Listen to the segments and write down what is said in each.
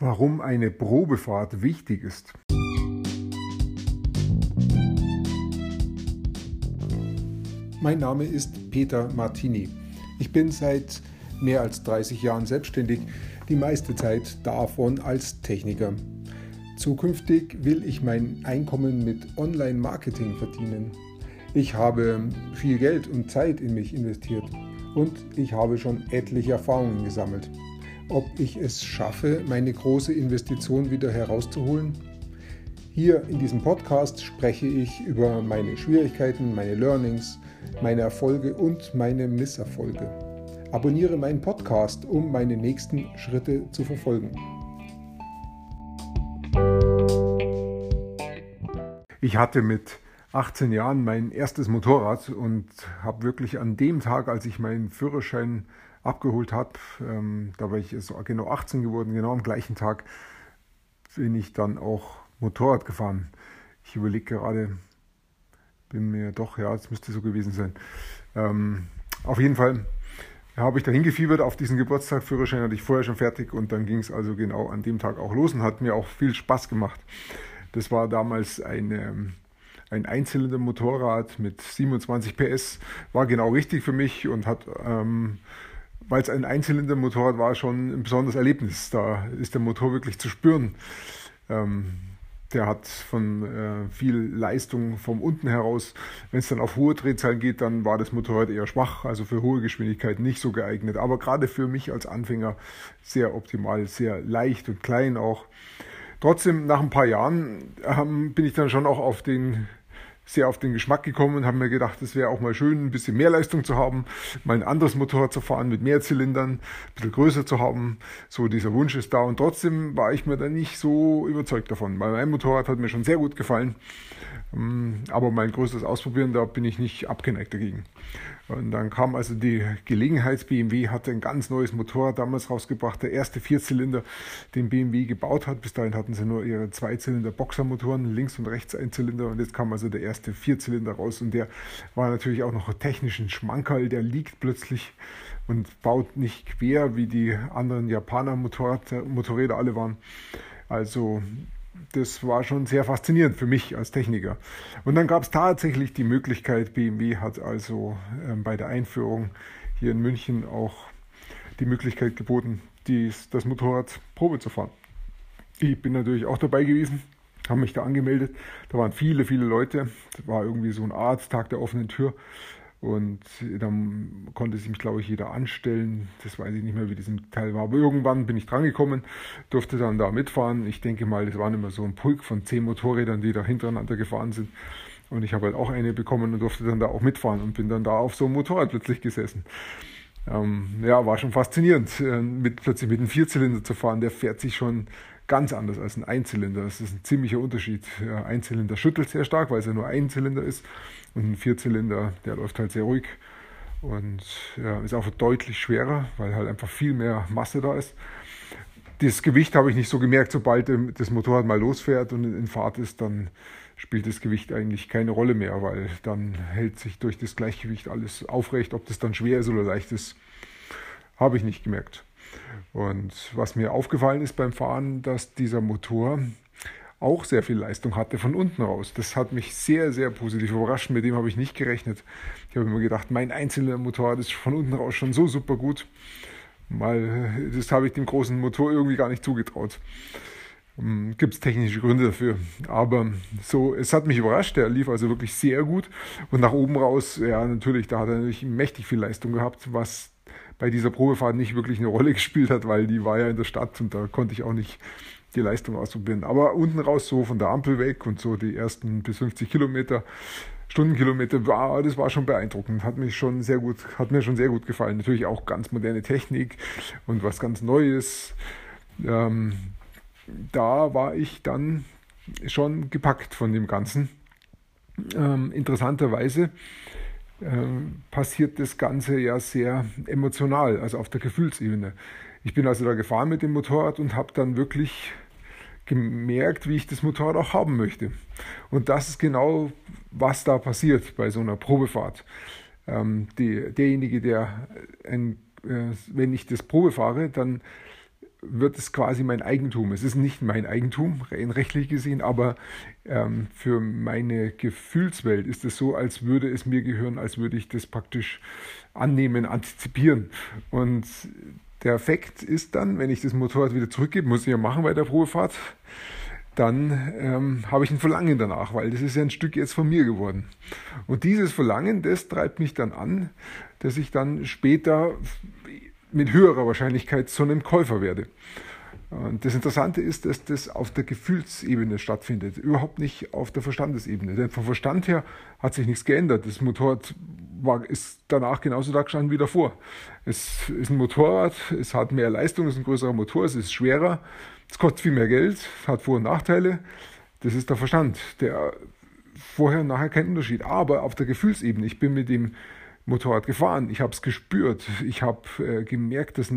Warum eine Probefahrt wichtig ist. Mein Name ist Peter Martini. Ich bin seit mehr als 30 Jahren selbstständig, die meiste Zeit davon als Techniker. Zukünftig will ich mein Einkommen mit Online-Marketing verdienen. Ich habe viel Geld und Zeit in mich investiert und ich habe schon etliche Erfahrungen gesammelt ob ich es schaffe, meine große Investition wieder herauszuholen? Hier in diesem Podcast spreche ich über meine Schwierigkeiten, meine Learnings, meine Erfolge und meine Misserfolge. Abonniere meinen Podcast, um meine nächsten Schritte zu verfolgen. Ich hatte mit 18 Jahren mein erstes Motorrad und habe wirklich an dem Tag, als ich meinen Führerschein abgeholt habe. Ähm, da war ich so genau 18 geworden, genau am gleichen Tag bin ich dann auch Motorrad gefahren. Ich überlege gerade, bin mir doch, ja, es müsste so gewesen sein. Ähm, auf jeden Fall habe ich da hingefiebert auf diesen Geburtstag. Führerschein hatte ich vorher schon fertig und dann ging es also genau an dem Tag auch los und hat mir auch viel Spaß gemacht. Das war damals eine, ein Einzylinder-Motorrad mit 27 PS, war genau richtig für mich und hat ähm, weil es ein Einzylinder-Motorrad war, schon ein besonderes Erlebnis. Da ist der Motor wirklich zu spüren. Ähm, der hat von äh, viel Leistung vom unten heraus. Wenn es dann auf hohe Drehzahlen geht, dann war das Motorrad eher schwach, also für hohe Geschwindigkeiten nicht so geeignet. Aber gerade für mich als Anfänger sehr optimal, sehr leicht und klein auch. Trotzdem, nach ein paar Jahren ähm, bin ich dann schon auch auf den sehr auf den Geschmack gekommen und habe mir gedacht, es wäre auch mal schön, ein bisschen mehr Leistung zu haben, mal ein anderes Motorrad zu fahren mit mehr Zylindern, ein bisschen größer zu haben. So dieser Wunsch ist da und trotzdem war ich mir da nicht so überzeugt davon, weil mein Motorrad hat mir schon sehr gut gefallen. Ähm, aber mein größtes Ausprobieren, da bin ich nicht abgeneigt dagegen. Und dann kam also die Gelegenheit, BMW hatte ein ganz neues Motorrad damals rausgebracht, der erste Vierzylinder, den BMW gebaut hat. Bis dahin hatten sie nur ihre Zweizylinder Boxermotoren, links und rechts ein Zylinder und jetzt kam also der erste Vierzylinder raus und der war natürlich auch noch technisch ein Schmankerl, der liegt plötzlich und baut nicht quer, wie die anderen Japaner Motorräder alle waren. Also das war schon sehr faszinierend für mich als Techniker. Und dann gab es tatsächlich die Möglichkeit, BMW hat also äh, bei der Einführung hier in München auch die Möglichkeit geboten, dies, das Motorrad Probe zu fahren. Ich bin natürlich auch dabei gewesen, habe mich da angemeldet. Da waren viele, viele Leute. Das war irgendwie so ein Arzttag der offenen Tür. Und dann konnte sich, glaube ich, jeder anstellen. Das weiß ich nicht mehr, wie das im Teil war. Aber irgendwann bin ich drangekommen, durfte dann da mitfahren. Ich denke mal, das waren immer so ein Pulk von zehn Motorrädern, die da hintereinander gefahren sind. Und ich habe halt auch eine bekommen und durfte dann da auch mitfahren und bin dann da auf so einem Motorrad plötzlich gesessen. Ähm, ja, war schon faszinierend, äh, mit, plötzlich mit einem Vierzylinder zu fahren. Der fährt sich schon ganz anders als ein Einzylinder. Das ist ein ziemlicher Unterschied. Ja, Einzylinder schüttelt sehr stark, weil es ja nur ein Zylinder ist. Und ein Vierzylinder, der läuft halt sehr ruhig und ja, ist auch deutlich schwerer, weil halt einfach viel mehr Masse da ist. Das Gewicht habe ich nicht so gemerkt, sobald das Motorrad mal losfährt und in Fahrt ist, dann spielt das Gewicht eigentlich keine Rolle mehr, weil dann hält sich durch das Gleichgewicht alles aufrecht. Ob das dann schwer ist oder leicht ist, habe ich nicht gemerkt. Und was mir aufgefallen ist beim Fahren, dass dieser Motor auch sehr viel Leistung hatte von unten raus. Das hat mich sehr, sehr positiv überrascht. Mit dem habe ich nicht gerechnet. Ich habe immer gedacht, mein einzelner Motorrad ist von unten raus schon so super gut. Mal, das habe ich dem großen Motor irgendwie gar nicht zugetraut. Ähm, Gibt es technische Gründe dafür. Aber so, es hat mich überrascht. Der lief also wirklich sehr gut. Und nach oben raus, ja, natürlich, da hat er natürlich mächtig viel Leistung gehabt, was bei dieser Probefahrt nicht wirklich eine Rolle gespielt hat, weil die war ja in der Stadt und da konnte ich auch nicht die Leistung ausprobieren. Aber unten raus, so von der Ampel weg und so die ersten bis 50 Kilometer, Stundenkilometer, war, das war schon beeindruckend. Hat mich schon sehr gut, hat mir schon sehr gut gefallen. Natürlich auch ganz moderne Technik und was ganz Neues. Ähm, da war ich dann schon gepackt von dem Ganzen. Ähm, interessanterweise passiert das Ganze ja sehr emotional, also auf der Gefühlsebene. Ich bin also da gefahren mit dem Motorrad und habe dann wirklich gemerkt, wie ich das Motorrad auch haben möchte. Und das ist genau, was da passiert bei so einer Probefahrt. Ähm, die, derjenige, der, ein, äh, wenn ich das Probe fahre, dann wird es quasi mein Eigentum. Es ist nicht mein Eigentum, rein rechtlich gesehen, aber ähm, für meine Gefühlswelt ist es so, als würde es mir gehören, als würde ich das praktisch annehmen, antizipieren. Und der Effekt ist dann, wenn ich das Motorrad wieder zurückgebe, muss ich ja machen bei der Probefahrt, dann ähm, habe ich ein Verlangen danach, weil das ist ja ein Stück jetzt von mir geworden. Und dieses Verlangen, das treibt mich dann an, dass ich dann später mit höherer Wahrscheinlichkeit zu einem Käufer werde. Und das Interessante ist, dass das auf der Gefühlsebene stattfindet, überhaupt nicht auf der Verstandesebene. Denn vom Verstand her hat sich nichts geändert. Das Motorrad war, ist danach genauso da gestanden wie davor. Es ist ein Motorrad, es hat mehr Leistung, es ist ein größerer Motor, es ist schwerer, es kostet viel mehr Geld, hat Vor- und Nachteile. Das ist der Verstand, der vorher und nachher keinen Unterschied. Aber auf der Gefühlsebene, ich bin mit dem Motorrad gefahren, ich habe es gespürt, ich habe äh, gemerkt, dass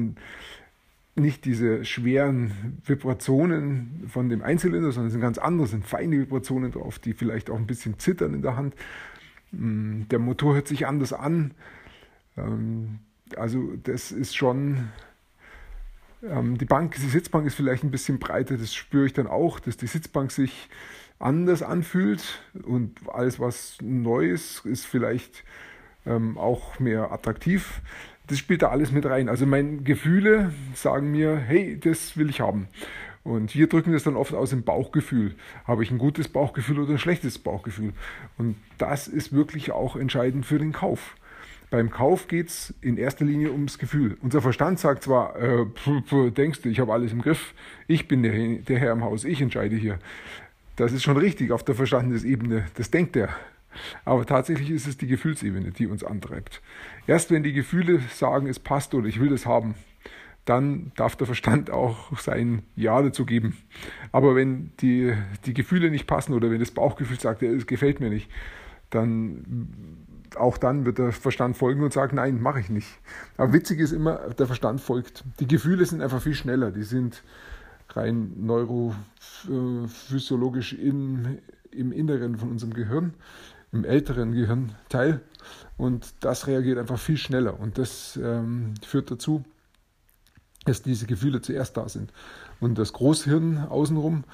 nicht diese schweren Vibrationen von dem Einzylinder, sondern es sind ganz andere, sind feine Vibrationen drauf, die vielleicht auch ein bisschen zittern in der Hand. Mm, der Motor hört sich anders an. Ähm, also das ist schon, ähm, die Bank, die Sitzbank ist vielleicht ein bisschen breiter, das spüre ich dann auch, dass die Sitzbank sich anders anfühlt und alles, was neu ist, ist vielleicht ähm, auch mehr attraktiv das spielt da alles mit rein. Also meine Gefühle sagen mir, hey, das will ich haben. Und wir drücken das dann oft aus im Bauchgefühl. Habe ich ein gutes Bauchgefühl oder ein schlechtes Bauchgefühl? Und das ist wirklich auch entscheidend für den Kauf. Beim Kauf geht es in erster Linie ums Gefühl. Unser Verstand sagt zwar, äh, pf, pf, denkst du, ich habe alles im Griff, ich bin der, der Herr im Haus, ich entscheide hier. Das ist schon richtig auf der Verstandesebene, das denkt er. Aber tatsächlich ist es die Gefühlsebene, die uns antreibt. Erst wenn die Gefühle sagen, es passt oder ich will das haben, dann darf der Verstand auch sein Ja dazu geben. Aber wenn die, die Gefühle nicht passen oder wenn das Bauchgefühl sagt, es gefällt mir nicht, dann auch dann wird der Verstand folgen und sagen, nein, mache ich nicht. Aber witzig ist immer, der Verstand folgt. Die Gefühle sind einfach viel schneller. Die sind rein neurophysiologisch im, im Inneren von unserem Gehirn im älteren Gehirnteil und das reagiert einfach viel schneller und das ähm, führt dazu, dass diese Gefühle zuerst da sind. Und das Großhirn außenrum,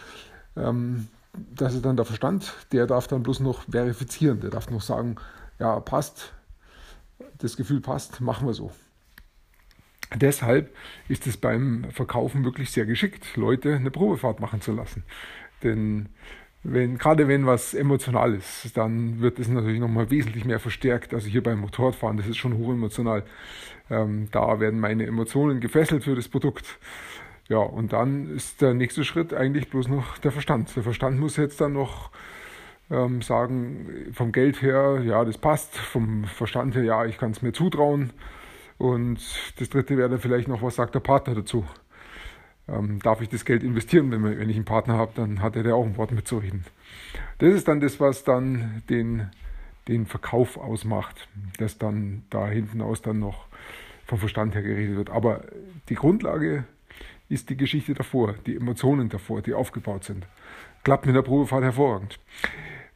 ähm, das ist dann der Verstand, der darf dann bloß noch verifizieren, der darf noch sagen, ja, passt, das Gefühl passt, machen wir so. Deshalb ist es beim Verkaufen wirklich sehr geschickt, Leute eine Probefahrt machen zu lassen. Denn wenn, gerade wenn was emotional ist, dann wird es natürlich nochmal wesentlich mehr verstärkt. Also hier beim Motorradfahren, das ist schon hochemotional. Ähm, da werden meine Emotionen gefesselt für das Produkt. Ja, und dann ist der nächste Schritt eigentlich bloß noch der Verstand. Der Verstand muss jetzt dann noch ähm, sagen, vom Geld her, ja, das passt, vom Verstand her, ja, ich kann es mir zutrauen. Und das dritte wäre dann vielleicht noch, was sagt der Partner dazu? Ähm, darf ich das Geld investieren. Wenn, wenn ich einen Partner habe, dann hat er da auch ein Wort mitzureden. Das ist dann das, was dann den, den Verkauf ausmacht, dass dann da hinten aus dann noch vom Verstand her geredet wird. Aber die Grundlage ist die Geschichte davor, die Emotionen davor, die aufgebaut sind. Klappt mit der Probefahrt hervorragend.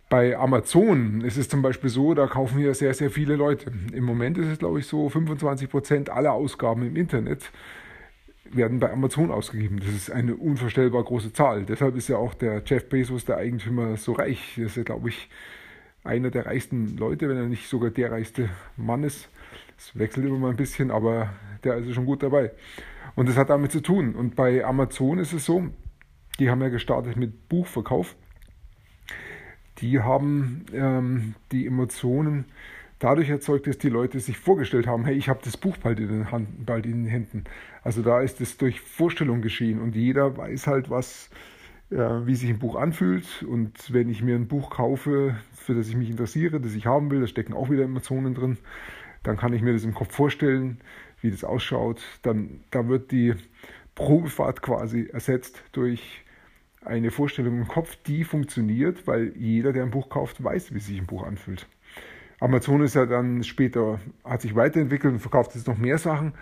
Bei Amazon ist es zum Beispiel so, da kaufen hier sehr, sehr viele Leute. Im Moment ist es, glaube ich, so 25 Prozent aller Ausgaben im Internet werden bei Amazon ausgegeben. Das ist eine unvorstellbar große Zahl. Deshalb ist ja auch der Jeff Bezos, der Eigentümer, so reich. Das ist ja, glaube ich, einer der reichsten Leute, wenn er nicht sogar der reichste Mann ist. Das wechselt immer mal ein bisschen, aber der ist schon gut dabei. Und das hat damit zu tun. Und bei Amazon ist es so, die haben ja gestartet mit Buchverkauf. Die haben ähm, die Emotionen dadurch erzeugt, dass die Leute sich vorgestellt haben, hey, ich habe das Buch bald in, den Hand, bald in den Händen. Also da ist es durch Vorstellung geschehen und jeder weiß halt, was, äh, wie sich ein Buch anfühlt. Und wenn ich mir ein Buch kaufe, für das ich mich interessiere, das ich haben will, da stecken auch wieder Emotionen drin, dann kann ich mir das im Kopf vorstellen, wie das ausschaut. Dann da wird die Probefahrt quasi ersetzt durch eine Vorstellung im Kopf, die funktioniert, weil jeder, der ein Buch kauft, weiß, wie sich ein Buch anfühlt. Amazon ist ja dann später, hat sich weiterentwickelt und verkauft jetzt noch mehr Sachen.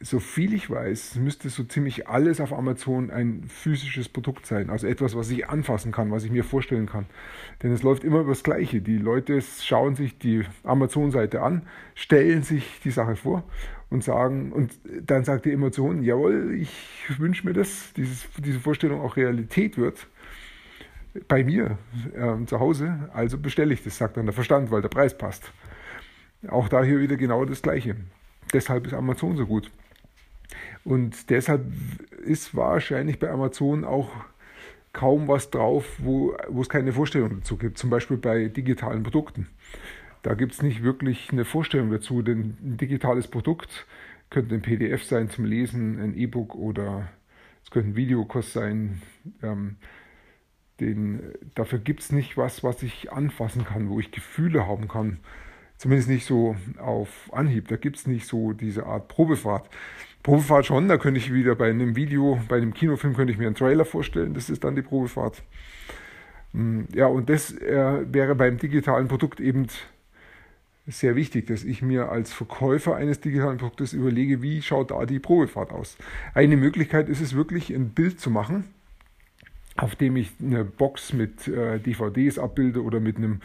so viel ich weiß, müsste so ziemlich alles auf Amazon ein physisches Produkt sein. Also etwas, was ich anfassen kann, was ich mir vorstellen kann. Denn es läuft immer über das Gleiche. Die Leute schauen sich die Amazon-Seite an, stellen sich die Sache vor und sagen, und dann sagt die Emotion, jawohl, ich wünsche mir, dass dieses, diese Vorstellung auch Realität wird. Bei mir äh, zu Hause, also bestelle ich das, sagt dann der Verstand, weil der Preis passt. Auch da hier wieder genau das Gleiche. Deshalb ist Amazon so gut. Und deshalb ist wahrscheinlich bei Amazon auch kaum was drauf, wo, wo es keine Vorstellung dazu gibt. Zum Beispiel bei digitalen Produkten. Da gibt es nicht wirklich eine Vorstellung dazu, denn ein digitales Produkt könnte ein PDF sein zum Lesen, ein E-Book oder es könnte ein Videokurs sein. Ähm, den, dafür gibt es nicht was, was ich anfassen kann, wo ich Gefühle haben kann. Zumindest nicht so auf Anhieb. Da gibt es nicht so diese Art Probefahrt. Probefahrt schon, da könnte ich wieder bei einem Video, bei einem Kinofilm könnte ich mir einen Trailer vorstellen, das ist dann die Probefahrt. Hm, ja, und das äh, wäre beim digitalen Produkt eben sehr wichtig, dass ich mir als Verkäufer eines digitalen Produktes überlege, wie schaut da die Probefahrt aus. Eine Möglichkeit ist es wirklich, ein Bild zu machen, auf dem ich eine Box mit äh, DVDs abbilde oder mit einem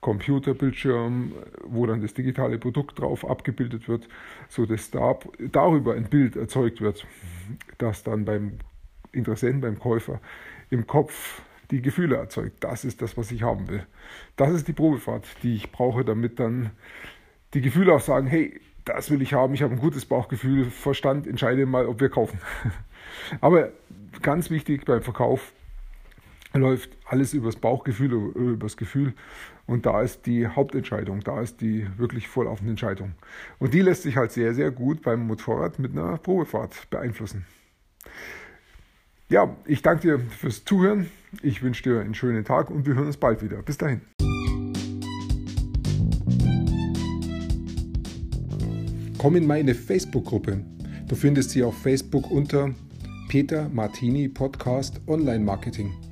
Computerbildschirm, wo dann das digitale Produkt drauf abgebildet wird, so dass da, darüber ein Bild erzeugt wird, das dann beim Interessenten, beim Käufer im Kopf die Gefühle erzeugt. Das ist das, was ich haben will. Das ist die Probefahrt, die ich brauche, damit dann die Gefühle auch sagen, hey, das will ich haben, ich habe ein gutes Bauchgefühl, Verstand, entscheide mal, ob wir kaufen. Aber ganz wichtig beim Verkauf, läuft alles übers Bauchgefühl, übers Gefühl. Und da ist die Hauptentscheidung, da ist die wirklich vorlaufende Entscheidung. Und die lässt sich halt sehr, sehr gut beim Motorrad mit einer Probefahrt beeinflussen. Ja, ich danke dir fürs Zuhören. Ich wünsche dir einen schönen Tag und wir hören uns bald wieder. Bis dahin. Komm in meine Facebook-Gruppe. Du findest sie auf Facebook unter Peter Martini Podcast Online Marketing.